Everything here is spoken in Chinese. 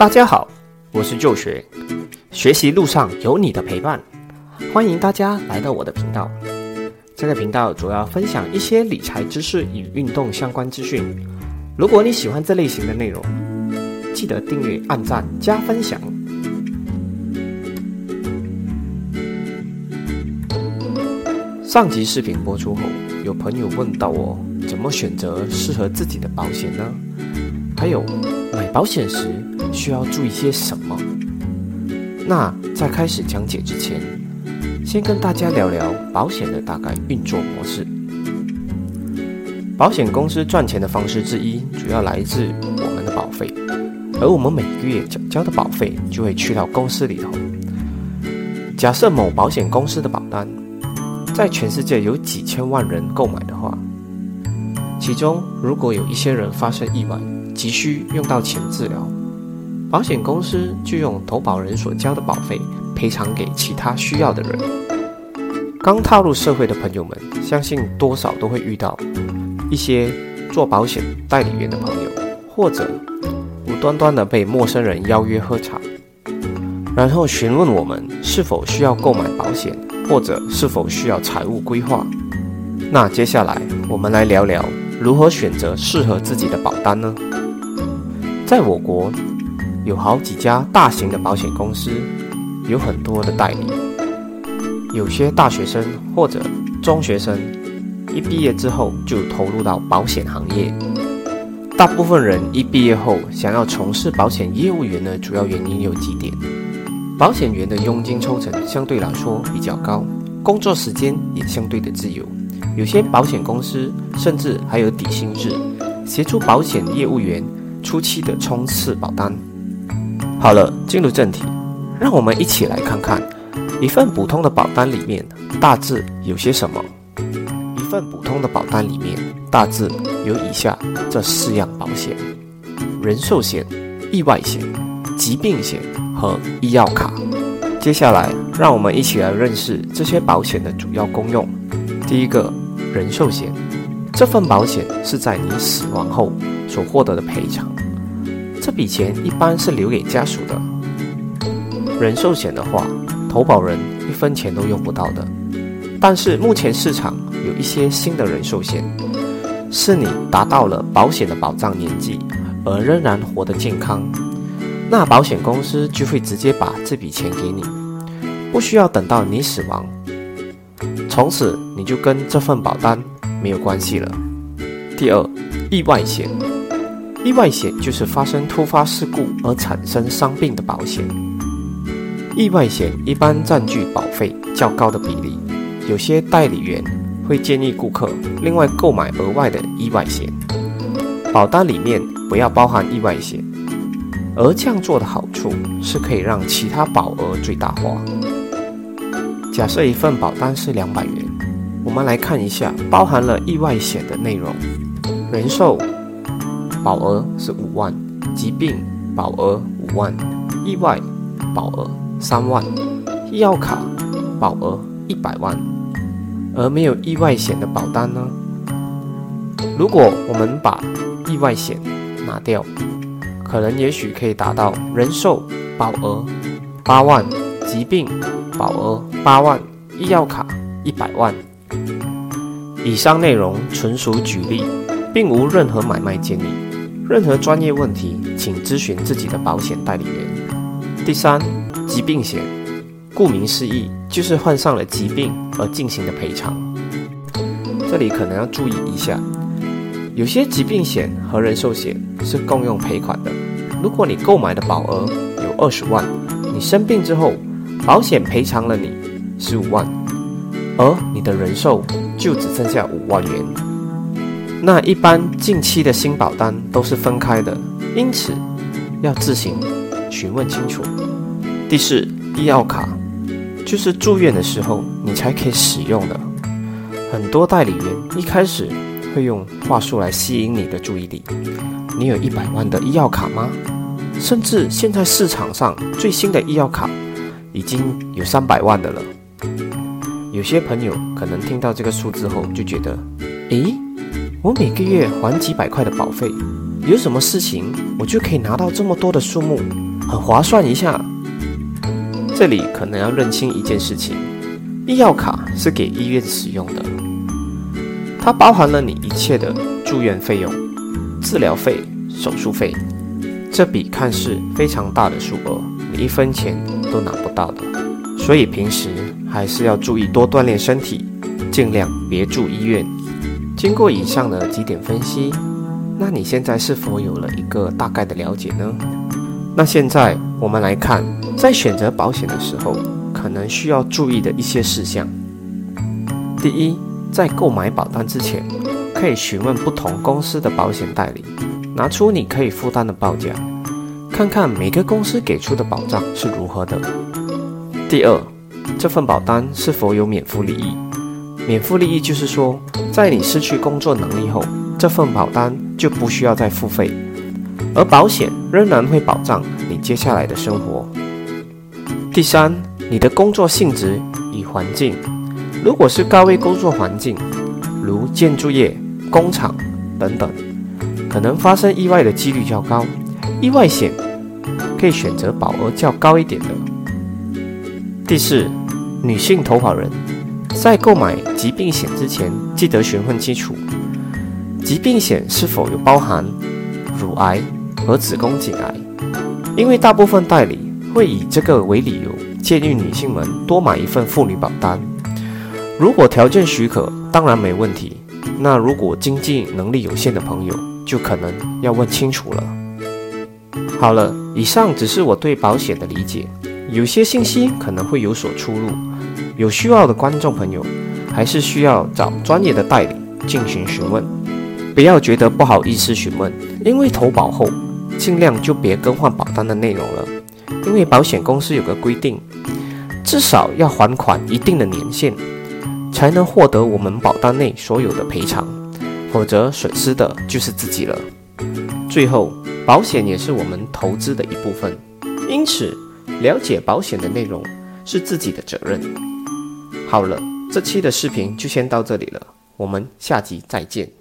大家好，我是旧学，学习路上有你的陪伴，欢迎大家来到我的频道。这个频道主要分享一些理财知识与运动相关资讯。如果你喜欢这类型的内容，记得订阅、按赞、加分享。上集视频播出后，有朋友问到我，怎么选择适合自己的保险呢？还有买保险时需要注意些什么？那在开始讲解之前，先跟大家聊聊保险的大概运作模式。保险公司赚钱的方式之一，主要来自我们的保费，而我们每个月缴交的保费就会去到公司里头。假设某保险公司的保单在全世界有几千万人购买的话，其中如果有一些人发生意外，急需用到钱治疗，保险公司就用投保人所交的保费赔偿给其他需要的人。刚踏入社会的朋友们，相信多少都会遇到一些做保险代理员的朋友，或者无端端的被陌生人邀约喝茶，然后询问我们是否需要购买保险，或者是否需要财务规划。那接下来我们来聊聊如何选择适合自己的保单呢？在我国，有好几家大型的保险公司，有很多的代理。有些大学生或者中学生一毕业之后就投入到保险行业。大部分人一毕业后想要从事保险业务员的主要原因有几点：保险员的佣金抽成相对来说比较高，工作时间也相对的自由。有些保险公司甚至还有底薪制，协助保险业务员。初期的冲刺保单。好了，进入正题，让我们一起来看看一份普通的保单里面大致有些什么。一份普通的保单里面大致有以下这四样保险：人寿险、意外险、疾病险和医药卡。接下来，让我们一起来认识这些保险的主要功用。第一个，人寿险，这份保险是在你死亡后。所获得的赔偿，这笔钱一般是留给家属的。人寿险的话，投保人一分钱都用不到的。但是目前市场有一些新的人寿险，是你达到了保险的保障年纪，而仍然活得健康，那保险公司就会直接把这笔钱给你，不需要等到你死亡，从此你就跟这份保单没有关系了。第二，意外险。意外险就是发生突发事故而产生伤病的保险。意外险一般占据保费较高的比例，有些代理员会建议顾客另外购买额外的意外险，保单里面不要包含意外险。而这样做的好处是可以让其他保额最大化。假设一份保单是两百元，我们来看一下包含了意外险的内容，人寿。保额是五万，疾病保额五万，意外保额三万，医药卡保额一百万。而没有意外险的保单呢？如果我们把意外险拿掉，可能也许可以达到人寿保额八万，疾病保额八万，医药卡一百万。以上内容纯属举例，并无任何买卖建议。任何专业问题，请咨询自己的保险代理人。第三，疾病险，顾名思义，就是患上了疾病而进行的赔偿。这里可能要注意一下，有些疾病险和人寿险是共用赔款的。如果你购买的保额有二十万，你生病之后，保险赔偿了你十五万，而你的人寿就只剩下五万元。那一般近期的新保单都是分开的，因此要自行询问清楚。第四，医药卡就是住院的时候你才可以使用的。很多代理员一开始会用话术来吸引你的注意力。你有一百万的医药卡吗？甚至现在市场上最新的医药卡已经有三百万的了。有些朋友可能听到这个数字后就觉得，诶。我每个月还几百块的保费，有什么事情我就可以拿到这么多的数目？很划算一下。这里可能要认清一件事情：医药卡是给医院使用的，它包含了你一切的住院费用、治疗费、手术费。这笔看似非常大的数额，你一分钱都拿不到的。所以平时还是要注意多锻炼身体，尽量别住医院。经过以上的几点分析，那你现在是否有了一个大概的了解呢？那现在我们来看，在选择保险的时候，可能需要注意的一些事项。第一，在购买保单之前，可以询问不同公司的保险代理。拿出你可以负担的报价，看看每个公司给出的保障是如何的。第二，这份保单是否有免付利益？免付利益就是说，在你失去工作能力后，这份保单就不需要再付费，而保险仍然会保障你接下来的生活。第三，你的工作性质与环境，如果是高危工作环境，如建筑业、工厂等等。可能发生意外的几率较高，意外险可以选择保额较高一点的。第四，女性投保人，在购买疾病险之前，记得询问清楚，疾病险是否有包含乳癌和子宫颈癌，因为大部分代理会以这个为理由，建议女性们多买一份妇女保单。如果条件许可，当然没问题。那如果经济能力有限的朋友，就可能要问清楚了。好了，以上只是我对保险的理解，有些信息可能会有所出入，有需要的观众朋友还是需要找专业的代理进行询问，不要觉得不好意思询问，因为投保后尽量就别更换保单的内容了，因为保险公司有个规定，至少要还款一定的年限，才能获得我们保单内所有的赔偿。否则损失的就是自己了。最后，保险也是我们投资的一部分，因此了解保险的内容是自己的责任。好了，这期的视频就先到这里了，我们下集再见。